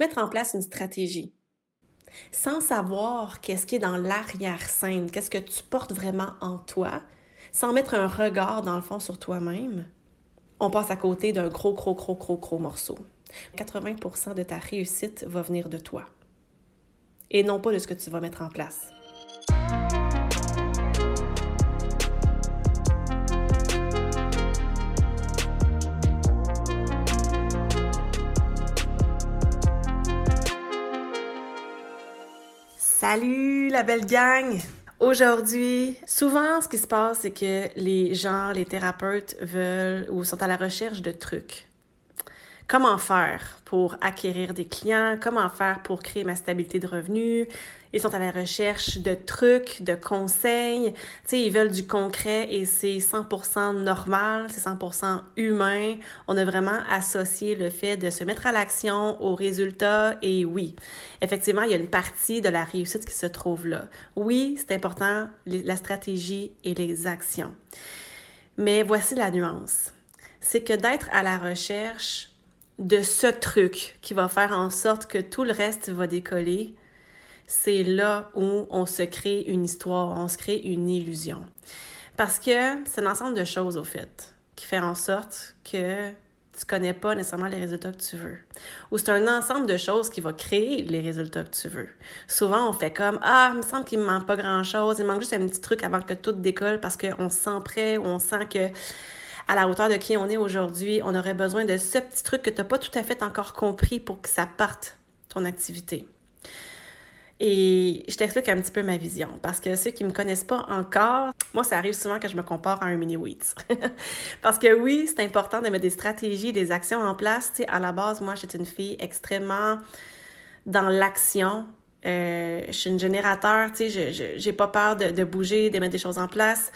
mettre en place une stratégie sans savoir qu'est-ce qui est dans l'arrière-scène, qu'est-ce que tu portes vraiment en toi, sans mettre un regard dans le fond sur toi-même, on passe à côté d'un gros, gros, gros, gros, gros morceau. 80% de ta réussite va venir de toi et non pas de ce que tu vas mettre en place. Salut la belle gang! Aujourd'hui, souvent ce qui se passe, c'est que les gens, les thérapeutes veulent ou sont à la recherche de trucs. Comment faire pour acquérir des clients? Comment faire pour créer ma stabilité de revenus? Ils sont à la recherche de trucs, de conseils. Tu sais, ils veulent du concret et c'est 100% normal, c'est 100% humain. On a vraiment associé le fait de se mettre à l'action aux résultats et oui, effectivement, il y a une partie de la réussite qui se trouve là. Oui, c'est important, la stratégie et les actions. Mais voici la nuance. C'est que d'être à la recherche de ce truc qui va faire en sorte que tout le reste va décoller, c'est là où on se crée une histoire, on se crée une illusion. Parce que c'est l'ensemble de choses, au fait, qui fait en sorte que tu connais pas nécessairement les résultats que tu veux. Ou c'est un ensemble de choses qui va créer les résultats que tu veux. Souvent, on fait comme Ah, il me semble qu'il me manque pas grand-chose, il manque juste un petit truc avant que tout décolle parce qu'on se sent prêt ou on sent que à la hauteur de qui on est aujourd'hui, on aurait besoin de ce petit truc que tu n'as pas tout à fait encore compris pour que ça parte ton activité. Et je t'explique un petit peu ma vision, parce que ceux qui ne me connaissent pas encore, moi, ça arrive souvent que je me compare à un mini-weeds. parce que oui, c'est important de mettre des stratégies, des actions en place. Tu à la base, moi, j'étais une fille extrêmement dans l'action. Euh, je suis une générateur, tu sais, je n'ai pas peur de, bouger, de mettre des choses en place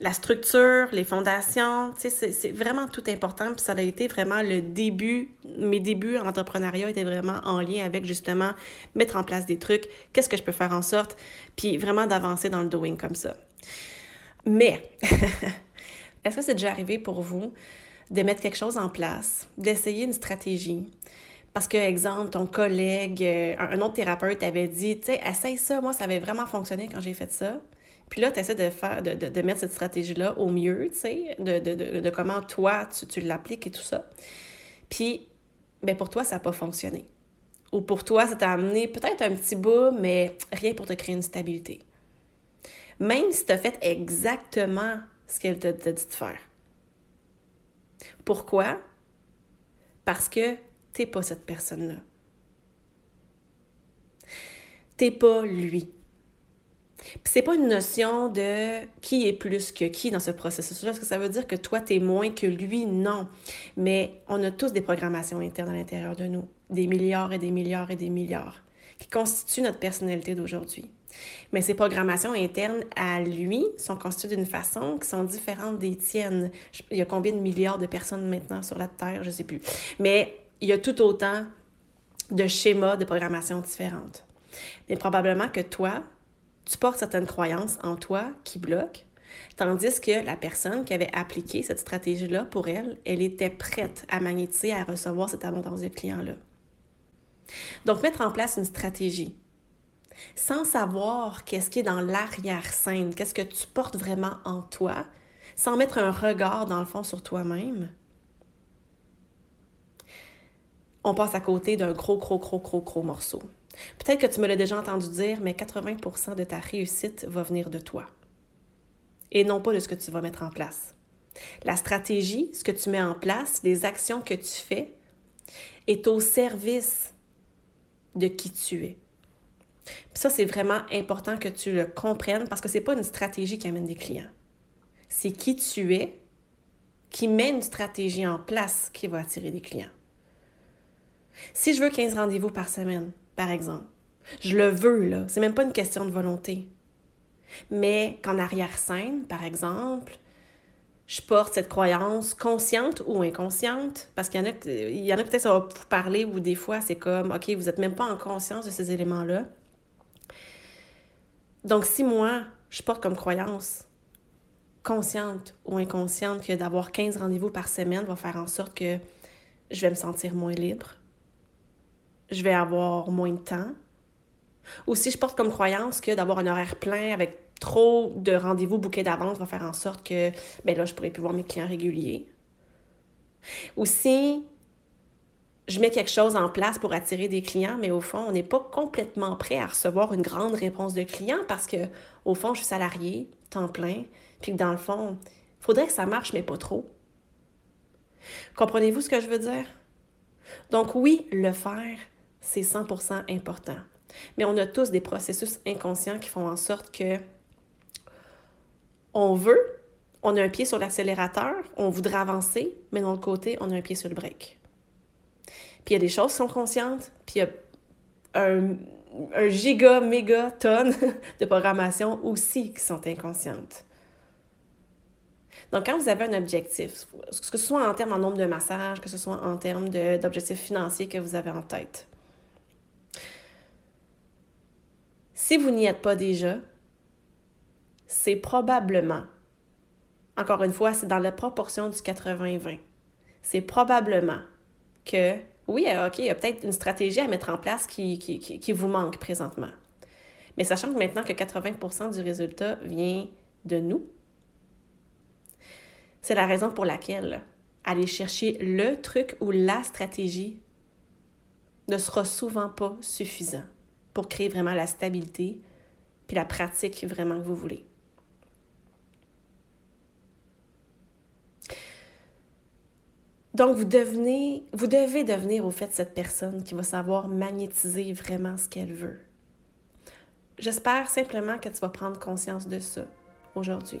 la structure, les fondations, c'est vraiment tout important. Puis ça a été vraiment le début, mes débuts en entrepreneuriat étaient vraiment en lien avec justement mettre en place des trucs, qu'est-ce que je peux faire en sorte, puis vraiment d'avancer dans le doing comme ça. Mais, est-ce que c'est déjà arrivé pour vous de mettre quelque chose en place, d'essayer une stratégie? Parce que, exemple, ton collègue, euh, un autre thérapeute avait dit, tu sais, essaye ça, moi, ça avait vraiment fonctionné quand j'ai fait ça. Puis là, tu essaies de faire, de, de, mettre cette stratégie-là au mieux, tu sais, de, de, comment toi, tu, tu l'appliques et tout ça. Puis, ben pour toi, ça n'a pas fonctionné. Ou pour toi, ça t'a amené peut-être un petit bout, mais rien pour te créer une stabilité. Même si tu as fait exactement ce qu'elle t'a dit de faire. Pourquoi? Parce que tu n'es pas cette personne-là. Tu n'es pas lui. Puis c'est pas une notion de qui est plus que qui dans ce processus-là. Est-ce que ça veut dire que toi, tu es moins que lui? Non. Mais on a tous des programmations internes à l'intérieur de nous, des milliards et des milliards et des milliards, qui constituent notre personnalité d'aujourd'hui. Mais ces programmations internes à lui sont constituées d'une façon qui sont différentes des tiennes. Il y a combien de milliards de personnes maintenant sur la Terre? Je sais plus. Mais il y a tout autant de schémas de programmation différentes. Mais probablement que toi, tu portes certaines croyances en toi qui bloquent, tandis que la personne qui avait appliqué cette stratégie-là pour elle, elle était prête à magnétiser, à recevoir cette abondance de clients-là. Donc, mettre en place une stratégie sans savoir qu'est-ce qui est dans l'arrière-scène, qu'est-ce que tu portes vraiment en toi, sans mettre un regard dans le fond sur toi-même, on passe à côté d'un gros, gros, gros, gros, gros morceau. Peut-être que tu me l'as déjà entendu dire, mais 80% de ta réussite va venir de toi et non pas de ce que tu vas mettre en place. La stratégie, ce que tu mets en place, les actions que tu fais, est au service de qui tu es. ça, c'est vraiment important que tu le comprennes parce que ce n'est pas une stratégie qui amène des clients. C'est qui tu es qui met une stratégie en place qui va attirer des clients. Si je veux 15 rendez-vous par semaine, par exemple. Je le veux, là. C'est même pas une question de volonté. Mais qu'en arrière-scène, par exemple, je porte cette croyance consciente ou inconsciente, parce qu'il y en a, y en a peut-être ça va vous parler ou des fois c'est comme, OK, vous n'êtes même pas en conscience de ces éléments-là. Donc, si moi, je porte comme croyance consciente ou inconsciente que d'avoir 15 rendez-vous par semaine va faire en sorte que je vais me sentir moins libre, je vais avoir moins de temps. Ou si je porte comme croyance que d'avoir un horaire plein avec trop de rendez-vous bouquets d'avance va faire en sorte que ben là, je pourrais plus voir mes clients réguliers. Ou si je mets quelque chose en place pour attirer des clients, mais au fond, on n'est pas complètement prêt à recevoir une grande réponse de clients parce que, au fond, je suis salarié, temps plein, puis que dans le fond, il faudrait que ça marche, mais pas trop. Comprenez-vous ce que je veux dire? Donc oui, le faire, c'est 100% important. Mais on a tous des processus inconscients qui font en sorte que on veut, on a un pied sur l'accélérateur, on voudrait avancer, mais de l'autre côté, on a un pied sur le break. Puis il y a des choses qui sont conscientes, puis il y a un, giga, méga tonne de programmation aussi qui sont inconscientes. Donc, quand vous avez un objectif, que ce soit en termes en nombre de massages, que ce soit en termes d'objectifs financiers que vous avez en tête, si vous n'y êtes pas déjà, c'est probablement, encore une fois, c'est dans la proportion du 80-20, c'est probablement que, oui, OK, il y a peut-être une stratégie à mettre en place qui vous manque présentement. Mais sachant que maintenant que 80% du résultat vient de nous, c'est la raison pour laquelle aller chercher le truc ou la stratégie ne sera souvent pas suffisant pour créer vraiment la stabilité puis la pratique vraiment que vous voulez. Donc, vous, devenez, vous devez devenir au fait cette personne qui va savoir magnétiser vraiment ce qu'elle veut. J'espère simplement que tu vas prendre conscience de ça aujourd'hui.